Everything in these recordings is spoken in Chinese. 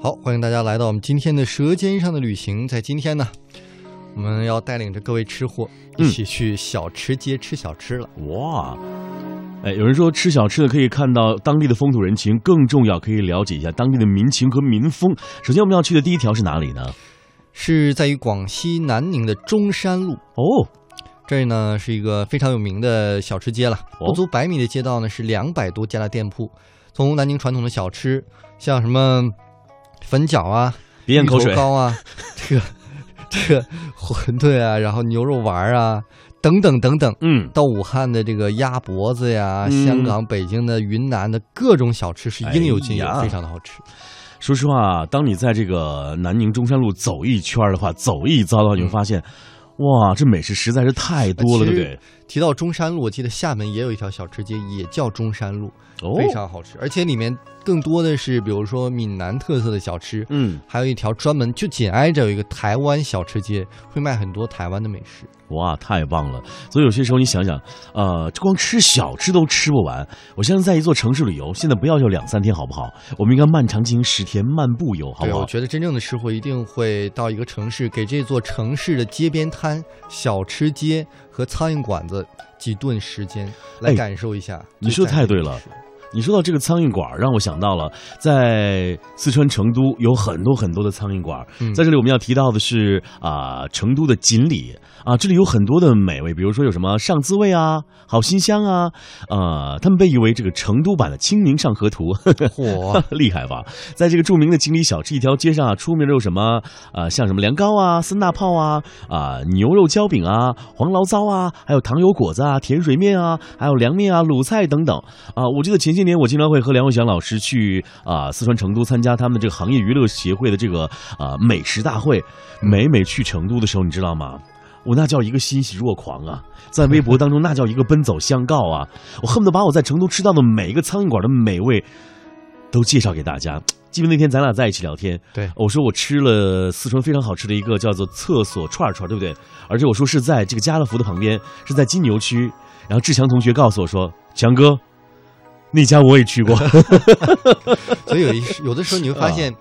好，欢迎大家来到我们今天的《舌尖上的旅行》。在今天呢，我们要带领着各位吃货一起去小吃街吃小吃了。哇，哎，有人说吃小吃的可以看到当地的风土人情，更重要可以了解一下当地的民情和民风。首先我们要去的第一条是哪里呢？是在于广西南宁的中山路哦，这儿呢是一个非常有名的小吃街了。哦不足百米的街道呢是两百多家的店铺，从南宁传统的小吃，像什么粉饺啊、芋头别咽口水。糕啊，这个这个馄饨啊，然后牛肉丸啊，等等等等。嗯，到武汉的这个鸭脖子呀，嗯香港、北京的、云南的各种小吃是应有尽有，哎非常的好吃。说实话，当你在这个南宁中山路走一圈的话，走一遭的话，你会发现，哇，这美食实在是太多了，对不对？提到中山路，我记得厦门也有一条小吃街，也叫中山路，哦，非常好吃，而且里面更多的是比如说闽南特色的小吃，嗯，还有一条专门就紧挨着有一个台湾小吃街，会卖很多台湾的美食。哇，太棒了！所以有些时候你想想，呃，光吃小吃都吃不完。我相信在一座城市旅游，现在不要就两三天，好不好？我们应该漫长进行十天漫步游，好不好？我觉得真正的吃货一定会到一个城市，给这座城市的街边摊、小吃街和苍蝇馆子几顿时间，来哎感受一下。你说的太对了。你说到这个苍蝇馆儿，让我想到了在四川成都有很多很多的苍蝇馆在这里我们要提到的是啊、成都的锦里啊，这里有很多的美味，比如说有什么上滋味啊、好新香啊，呃，他们被誉为这个成都版的《清明上河图》。嚯，厉害吧？在这个著名的锦里小吃一条街上啊，出名的有什么？呃，像什么凉糕啊、三大炮啊、啊、牛肉焦饼啊、黄醪糟啊，还有糖油果子啊、甜水面啊，还有凉面啊、卤菜等等啊。我记得前些年我经常会和梁伟祥老师去啊、四川成都参加他们的这个行业娱乐协会的这个啊、美食大会。每每去成都的时候，你知道吗？我那叫一个欣喜若狂啊，在微博当中那叫一个奔走相告啊！我恨不得把我在成都吃到的每一个苍蝇馆的美味都介绍给大家。记得那天咱俩在一起聊天，对我说我吃了四川非常好吃的一个叫做厕所串串，对不对？而且我说是在这个家乐福的旁边，是在金牛区。然后志强同学告诉我说：“强哥，那家我也去过。所以有一有的时候你会发现，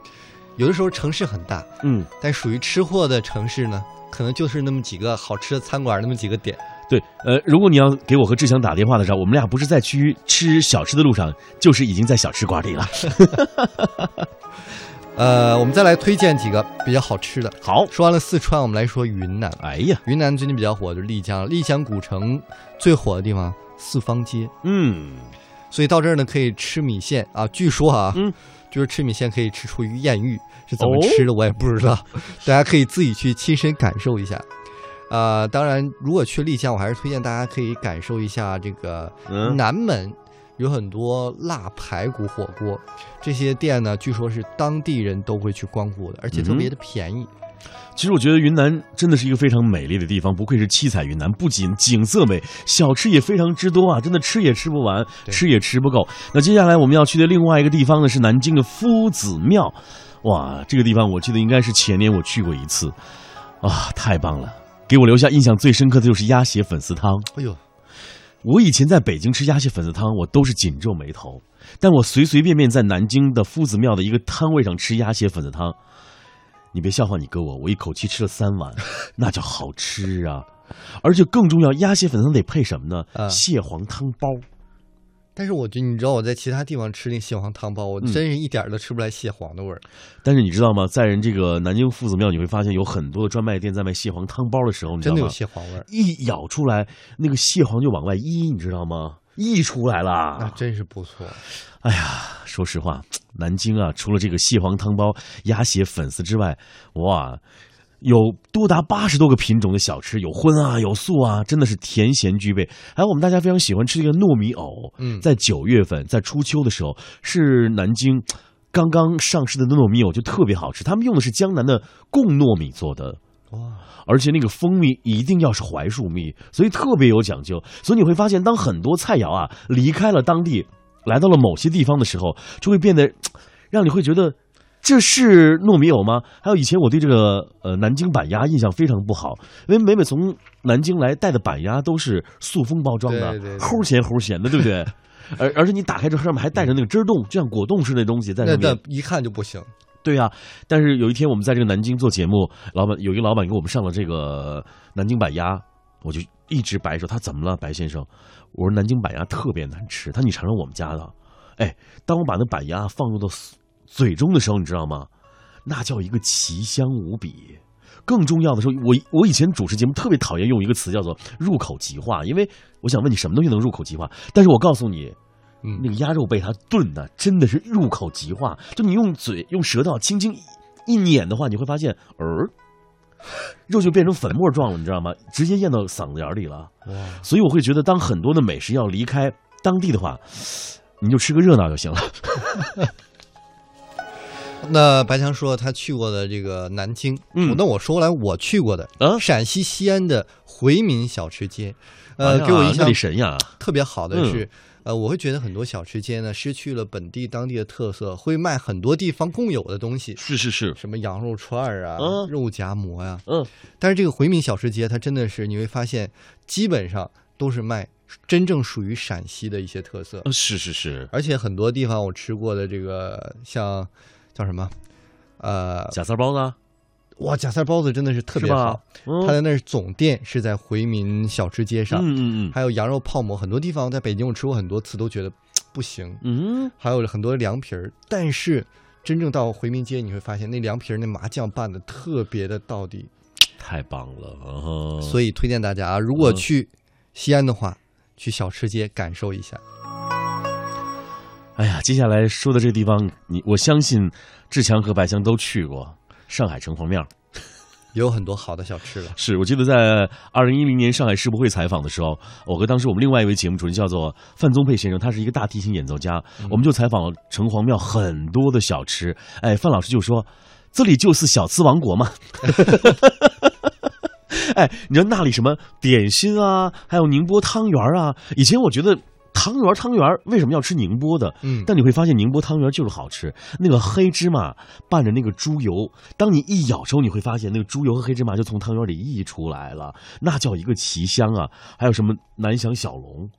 有的时候城市很大，”嗯，但属于吃货的城市呢，可能就是那么几个好吃的餐馆，那么几个点。对，呃，如果你要给我和志强打电话的时候，我们俩不是在去吃小吃的路上，就是已经在小吃馆里了。呃，我们再来推荐几个比较好吃的。好，说完了四川，我们来说云南。哎呀，云南最近比较火的就是丽江，丽江古城最火的地方四方街，嗯，所以到这儿呢可以吃米线啊。据说啊，嗯，就是吃米线可以吃出艳遇，是怎么哦吃的我也不知道，大家可以自己去亲身感受一下。啊、当然，如果去丽江，我还是推荐大家可以感受一下这个嗯南门有很多辣排骨火锅，这些店呢，据说是当地人都会去光顾的，而且特别的便宜。其实我觉得云南真的是一个非常美丽的地方，不愧是七彩云南，不仅景色美，小吃也非常之多啊，真的吃也吃不完，吃也吃不够。那接下来我们要去的另外一个地方呢，是南京的夫子庙。哇，这个地方我记得应该是前年我去过一次，啊，太棒了！给我留下印象最深刻的就是鸭血粉丝汤。哎呦，我以前在北京吃鸭血粉丝汤，我都是紧皱眉头，但我随随便便在南京的夫子庙的一个摊位上吃鸭血粉丝汤，你别笑话你哥我，我一口气吃了三碗，那叫好吃啊！而且更重要，鸭血粉丝汤得配什么呢？啊蟹黄汤包。但是我觉得你知道我在其他地方吃那蟹黄汤包，我嗯真是一点都吃不出来蟹黄的味儿。但是你知道吗？在人这个南京夫子庙，你会发现有很多的专卖店在卖蟹黄汤包的时候，你知真的有道吗？蟹黄味儿，一咬出来，那个蟹黄就往外溢，你知道吗？溢出来了。那真是不错。哎呀，说实话，南京啊，除了这个蟹黄汤包、鸭血粉丝之外，哇，有多达八十多个品种的小吃，有荤啊，有素啊，真的是甜咸俱备。还有我们大家非常喜欢吃这个糯米藕，嗯在九月份，在初秋的时候，是南京刚刚上市的糯米藕就特别好吃。他们用的是江南的贡糯米做的，哇，而且那个蜂蜜一定要是槐树蜜，所以特别有讲究。所以你会发现，当很多菜肴啊离开了当地，来到了某些地方的时候，就会变得 让你会觉得这是糯米藕吗？还有以前我对这个呃南京板鸭印象非常不好，因为每每从南京来带的板鸭都是塑封包装的齁咸齁咸的，对不对？而而且你打开之后上面还带着那个汁儿冻，就像果冻似的东西在那那。一看就不行。对呀、但是有一天我们在这个南京做节目，老板有一个老板给我们上了这个南京板鸭，我就一直白说他怎么了，白先生？我说南京板鸭特别难吃，他说你尝尝我们家的。哎，当我把那板鸭放入到嘴中的时候，你知道吗？那叫一个奇香无比。更重要的是，我我以前主持节目特别讨厌用一个词叫做入口即化，因为我想问你什么东西能入口即化？但是我告诉你，嗯那个鸭肉被它炖的真的是入口即化，就你用嘴用舌头轻轻一一碾的话，你会发现，儿、肉就变成粉末状了，你知道吗？直接咽到嗓子眼儿里了。所以我会觉得，当很多的美食要离开当地的话，你就吃个热闹就行了。那白强说他去过的这个南京，嗯那我说来我去过的，嗯陕西西安的回民小吃街，呃，哎给我印象那里神呀！特别好的嗯是，呃，我会觉得很多小吃街呢失去了本地当地的特色，会卖很多地方共有的东西，是是是，什么羊肉串儿啊、嗯肉夹馍呀、嗯，但是这个回民小吃街，它真的是你会发现，基本上都是卖真正属于陕西的一些特色，呃是是是，而且很多地方我吃过的这个像叫什么，呃，假丝包子啊哇，夹菜包子真的是特别好。嗯。它的那总店是在回民小吃街上，嗯嗯还有羊肉泡馍，很多地方在北京我吃过很多次，都觉得不行。嗯。还有很多凉皮儿，但是真正到回民街，你会发现那凉皮儿那麻酱拌的特别的到底，太棒了，嗯、所以推荐大家啊，如果嗯去西安的话，去小吃街感受一下。哎呀，接下来说的这个地方，你我相信志强和白强都去过上海城隍庙。也有很多好的小吃了。是我记得在二零一零年上海世博会采访的时候，我和当时我们另外一位节目主任叫做范宗沛先生，他是一个大提琴演奏家，我们就采访了城隍庙很多的小吃。哎，范老师就说：“这里就是小吃王国嘛。”哎，你知道那里什么点心啊，还有宁波汤圆啊？以前我觉得汤圆汤圆为什么要吃宁波的？嗯，但你会发现宁波汤圆就是好吃，那个黑芝麻拌着那个猪油，当你一咬之后，你会发现那个猪油和黑芝麻就从汤圆里溢出来了，那叫一个奇香啊！还有什么南翔小笼，